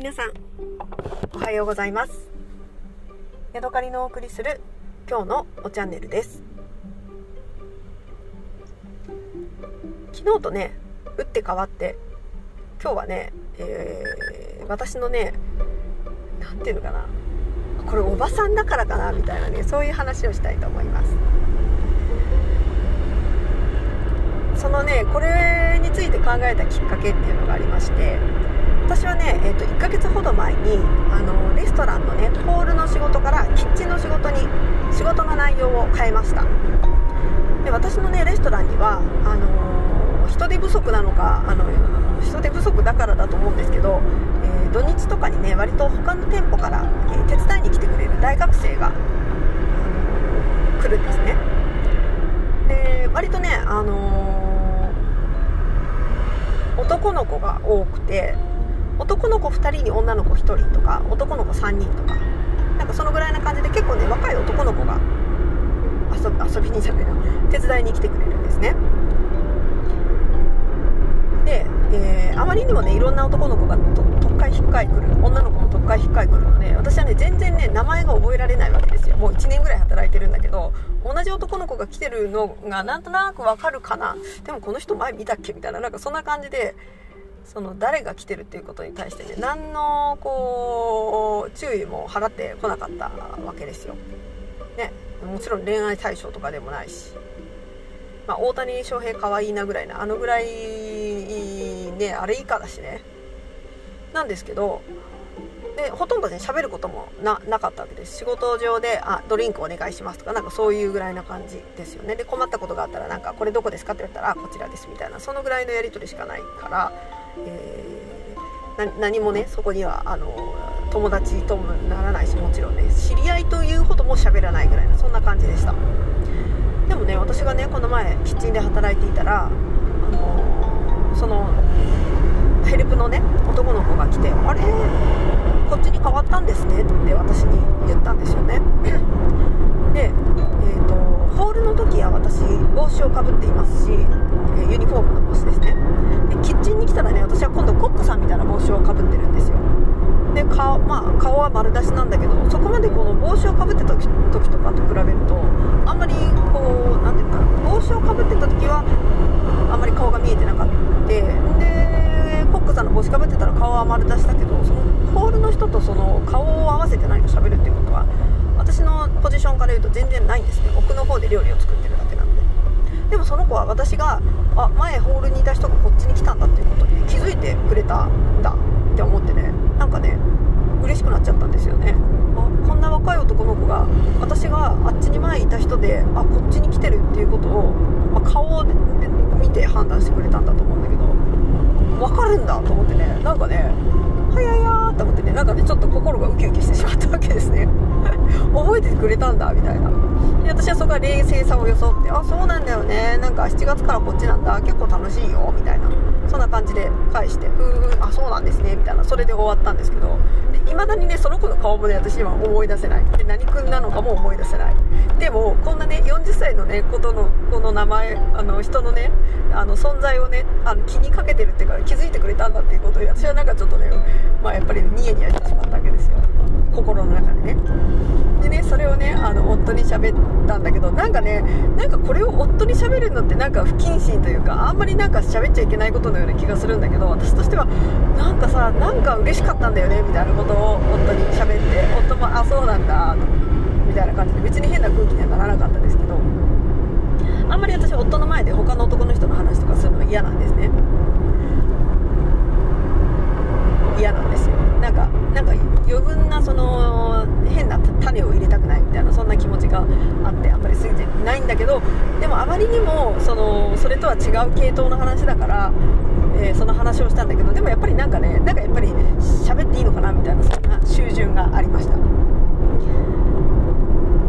皆さんおはようございます。ヤドカリのお送りする今日のおチャンネルです。昨日とね打って変わって今日はね、えー、私のね何ていうのかなこれおばさんだからかなみたいなねそういう話をしたいと思います。そのねこれについて考えたきっかけっていうのがありまして私はね、えーと、1ヶ月ほど前にあのレストランのねホールの仕事からキッチンの仕事に仕事の内容を変えました。で私のねレストランにはあの人手不足なのかあの人手不足だからだと思うんですけど、えー、土日とかにね割と他の店舗から、えー、手伝いに来てくれる大学生が、あの来るんですね。で割とね、あの男の子が多くて男の子2人に女の子1人とか男の子3人とか。なんかそのぐらいな感じで結構ね若い男の子が遊遊びにじゃないな。手伝いに来てくれるんですね。で、えー、あまりにもねいろんな男の子がと特会引っかい来る女の子も特会引っかい来るので私はね全然ね名前が覚えられないわけですよ。もう1年ぐらい働いてるんだけど同じ男の子が来てるのがなんとなくわかるかな。でもこの人前見たっけ？みたいななんかそんな感じでその誰が来てるっていうことに対してね何のこう注意も払ってこなかったわけですよ。ね、もちろん恋愛対象とかでもないし、まあ、大谷翔平可愛いいなぐらいなあのぐらいねあれ以下だしね。なんですけどでほとんどね喋ることもなかったわけです。仕事上であドリンクお願いしますとかなんかそういうぐらいな感じですよね。で困ったことがあったらなんかこれどこですかって言ったらこちらですみたいな。そのぐらいのやり取りしかないからえー、何もねそこにはあの友達ともならないしもちろんね知り合いというほども喋らないぐらいのそんな感じでした。でもね私がねこの前キッチンで働いていたらあのそのヘルプのね男の子が来て「あれこっちに変わったんですね」って私に言ったんですよね。で、えーと、ホールの時は私帽子をかぶっていますし、ユニフォームの帽子ですね。でキッチンに来たらね私は今度コックさんみたいな帽子をかぶってるんですよ。で顔,、まあ、顔は丸出しなんだけどそこまでこの帽子をかぶってた時とかと比べるとあんまりこう何て言うかな帽子をかぶってた時はあんまり顔が見えてなかった。でコックさんの帽子かぶってたら顔は丸出しだけどそのホールの人とその顔を合わせて何か喋るっていうことは私のポジションから言うと全然ないんですね。奥の方で料理を作ってるだけでもその子は私があ前ホールにいた人がこっちに来たんだっていうことに気づいてくれたんだって思ってね。なんかね嬉しくなっちゃったんですよね。あこんな若い男の子が私があっちに前いた人であこっちに来てるっていうことを、まあ、顔を見て判断してくれたんだと思うんだけど分かるんだと思ってね。なんかねえててくれたんだみたいな。で私はそこは冷静さを装ってあそうなんだよね。なんか7月からこっちなんだ。結構楽しいよ。みたいな。そんな感じで返してふーあそうなんですね。みたいな。それで終わったんですけど。いまだにねその子の顔もね私今思い出せない。で何君なのかも思い出せない。でもこんなね40歳のねことのこの名前あの人のねあの存在をねあの気にかけてるっていうか気づいてくれたんだっていうことで私はなんかちょっとねまあやっぱりニヤニヤしてしまったわけですよ。心の中でね。でねそれをねあの夫に喋ったんだけどなんかねなんかこれを夫に喋るのってなんか不謹慎というかあんまりなんか喋っちゃいけないことのような気がするんだけど私としてはなんかさなんか嬉しかったんだよねみたいなことを夫に喋って夫もあそうなんだみたいな感じで別に変な空気にはならなかったですけどあんまり私夫の前で他の男の人の話とかするのは嫌なんですね。嫌なんですよ。なんかなんか余分なその変な種を入れたくないみたいなそんな気持ちがあってあんまり過ぎてないんだけどでもあまりにもそのそれとは違う系統の話だから、えー、その話をしたんだけどでもやっぱりなんかねなんかやっぱり喋っていいのかなみたいなそんな習順がありました。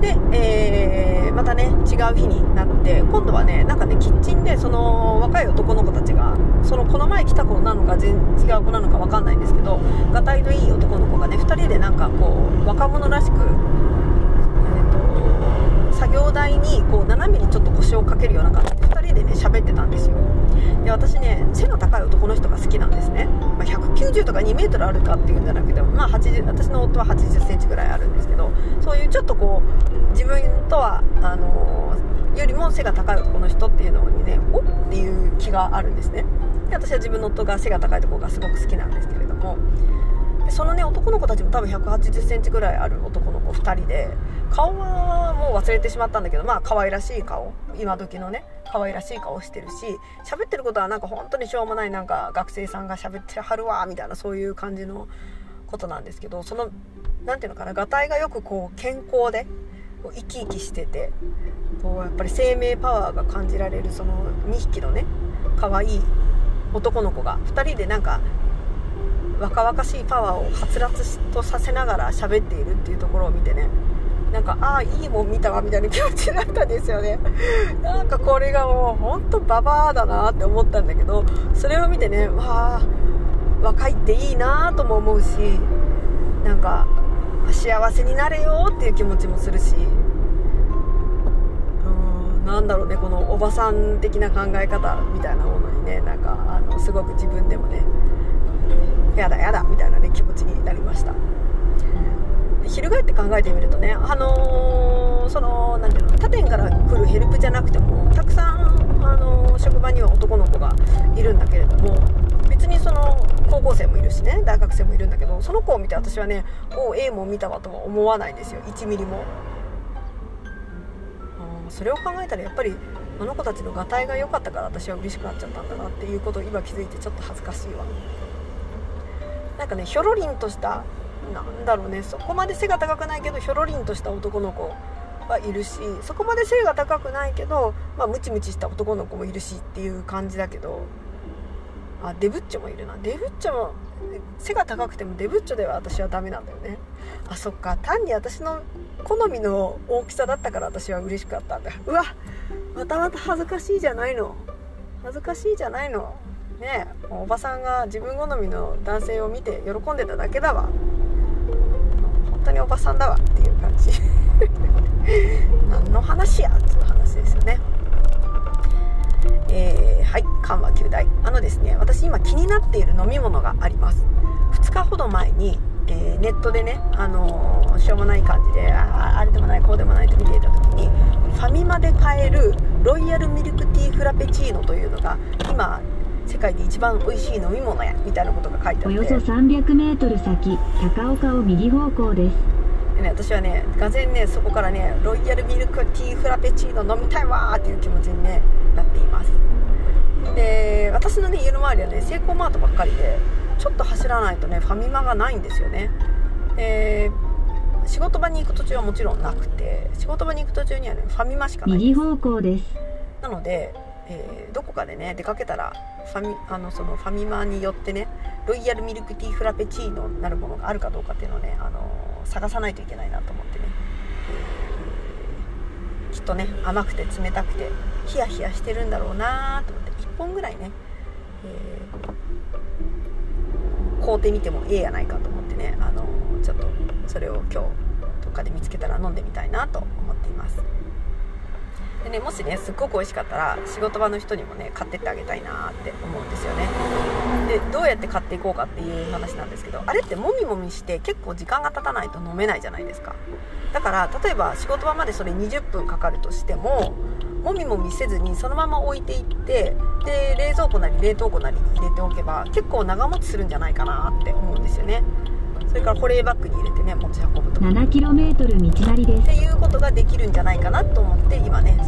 で、えー、またね違う日になって今度はねなんかねキッチンでその若い男の子たちがそのこの前来た子なのか全違う子なのか分かんないんですけどがたいのいい男の子がね2人でなんかこう若者らしく、えーと、作業台にこう斜めにちょっと腰をかけるような感じで2人でね喋ってたんですよ。で私ね背の高い男の人が好きなんですね、まあ、190とか2メートルあるかっていうんじゃなくても、まあ、80私の夫は8 0センチぐらいあるんですけどそういうちょっとこう自分とはあのー、よりも背が高い男の人っていうのにねおっていう気があるんですね。で私は自分の夫が背が高いところがすごく好きなんですけれどもでそのね男の子たちも多分1 8 0センチぐらいある男の子2人で。顔はもう忘れてしまったんだけどまあ可愛らしい顔。今時のね可愛らしい顔してるし喋ってることはなんか本当にしょうもないなんか学生さんが喋ってはるわみたいなそういう感じのことなんですけどその何ていうのかながたいがよくこう健康でこう生き生きしててこうやっぱり生命パワーが感じられるその2匹のね可愛い男の子が2人でなんか若々しいパワーをはつらつとさせながら喋っているっていうところを見てねなんかああいいもん見たわみたいな気持ちになったんですよね。なんかこれがもうほんとババアだなって思ったんだけどそれを見てねわあ若いっていいなとも思うしなんか幸せになれよっていう気持ちもするしうんなんだろうねこのおばさん的な考え方みたいなものにねなんかあのすごく自分でもねやだやだみたいな、ね、気持ちになりました。翻って考えてみるとね、あのー、その何ていうの他店から来るヘルプじゃなくてもたくさん、あのー、職場には男の子がいるんだけれども別にその高校生もいるしね大学生もいるんだけどその子を見て私はねおお A も見たわとは思わないんですよ。1ミリも。それを考えたらやっぱりあの子たちのがたいが良かったから私は嬉しくなっちゃったんだなっていうことを今気づいてちょっと恥ずかしいわなんかねひょろりんとしたなんだろうねそこまで背が高くないけどひょろりんとした男の子はいるしそこまで背が高くないけど、まあ、ムチムチした男の子もいるしっていう感じだけどあデブッチョもいるな。デブッチョも背が高くてもデブッチョでは私はダメなんだよね。あそっか。単に私の好みの大きさだったから私は嬉しかったんだ。うわまたまた恥ずかしいじゃないの。恥ずかしいじゃないの。ねおばさんが自分好みの男性を見て喜んでただけだわ。本当におばさんだわっていう感じ。何の話やっていう話ですよね。えー、はい緩和9大あのですね私今気になっている飲み物があります。2日ほど前に、えー、ネットでね、あのー、しょうもない感じでああれでもないこうでもないと見ていた時にファミマで買えるロイヤルミルクティーフラペチーノというのが今世界で一番美味しい飲み物やみたいなことが書いてあって。およそ 300m 先高岡を右方向です。でね私はねがぜねそこからねロイヤルミルクティーフラペチーノ飲みたいわーっていう気持ちに、ね、なっています。で私のね家の周りはねセイコーマートばっかりでちょっと走らないとねファミマがないんですよね。で仕事場に行く途中はもちろんなくて仕事場に行く途中にはねファミマしかない右方向です。なのでえー、どこかでね出かけたらファミあのそのファミマによってねロイヤルミルクティーフラペチーノなるものがあるかどうかっていうのをね、あのー、探さないといけないなと思ってね、えー、きっとね甘くて冷たくてヒヤヒヤしてるんだろうなと思って1本ぐらいね、えー、買うてみてもええやないかと思ってね、あのー、ちょっとそれを今日どっかで見つけたら飲んでみたいなと思っています。でねもしねすっごく美味しかったら仕事場の人にもね買ってってあげたいなって思うんですよね。でどうやって買っていこうかっていう話なんですけどあれってもみもみして結構時間が経たないと飲めないじゃないですか。だから例えば仕事場までそれ20分かかるとしてももみもみせずにそのまま置いていってで冷蔵庫なり冷凍庫なりに入れておけば結構長持ちするんじゃないかなって思うんですよね。それから保冷バッグに入れてね持ち運ぶと 7km 道なりです。っていうことができるんじゃないかなと思って今ね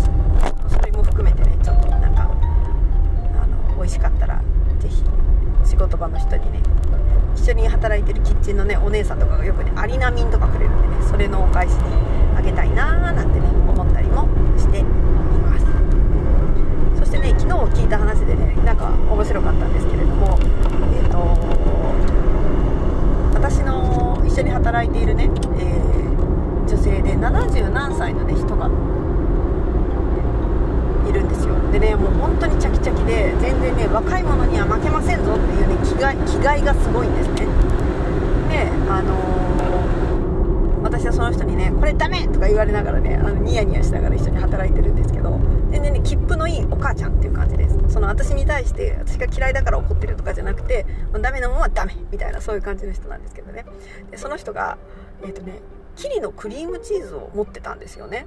それも含めてねちょっとなんかあの美味しかったら是非仕事場の人にね一緒に働いてるキッチンのねお姉さんとかがよくねアリナミンとかくれるんでねそれのお返しにあげたいなーなんてね思ったりもしています。そしてね昨日聞いた話でねなんか面白かったんですけれどもえっ、ー、と私の一緒に働いているね、えー、女性で70何歳の、ね、人がいるんですよでねもう本当にチャキチャキで全然ね若い者には負けませんぞっていうね気概気概がすごいんですねであのー、私はその人にね「これダメ!」とか言われながらねあのニヤニヤしながら一緒に働いてるんですけど全然ね切符のいいお母ちゃんっていう感じですの私に対して私が嫌いだから怒ってるとかじゃなくてダメなものはダメみたいなそういう感じの人なんですけどね。でその人がえっ、ー、とねキリのクリームチーズを持ってたんですよね。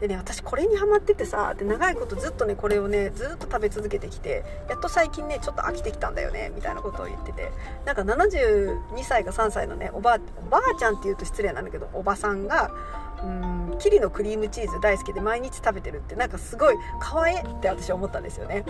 でね私これにハマっててさで長いことずっとねこれをねずっと食べ続けてきてやっと最近ねちょっと飽きてきたんだよねみたいなことを言ってて。なんか72歳か3歳のねおばおばあちゃんって言うと失礼なんだけどおばさんがうんキリのクリームチーズ大好きで毎日食べてるってなんかすごい可愛いって私は思ったんですよね。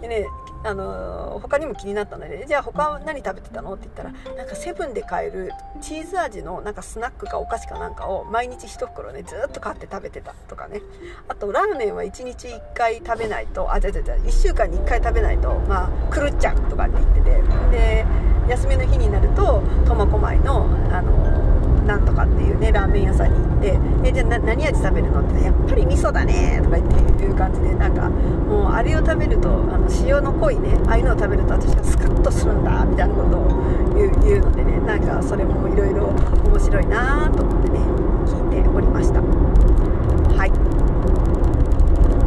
でねあのー、他にも気になったのでじゃあ他は何食べてたのって言ったらなんかセブンで買えるチーズ味のなんかスナックかお菓子かなんかを毎日1袋ねずっと買って食べてたとかね。あとラーメンは1日1回食べないとあじゃじゃじゃ1週間に1回食べないとまあ狂っちゃうとかって言ってて。で休みの日になると苫小牧のあのーなんとかっていうねラーメン屋さんに行って「えじゃあ何味食べるの?」ってやっぱり味噌だね」とか言っていう感じでなんかもうあれを食べるとあの塩の濃いねああいうのを食べると私はスカッとするんだみたいなことを言う言うのでねなんかそれもいろいろ面白いなと思ってね聞いておりましたはい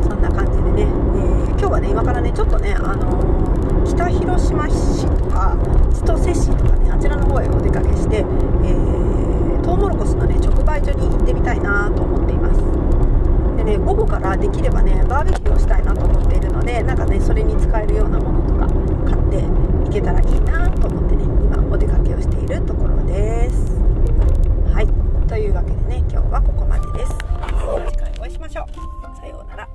そんな感じでね、えー、今日はね今からねちょっとねあのー、北広島市とか千歳市とかねあちらの方へお出かけして、えートウモロコシのね直売所に行ってみたいなと思っています。でね午後からできればねバーベキューをしたいなと思っているのでなんかねそれに使えるようなものとか買っていけたらいいなと思ってね今お出かけをしているところです。はい。というわけでね今日はここまでです。次回お会いしましょう。さようなら。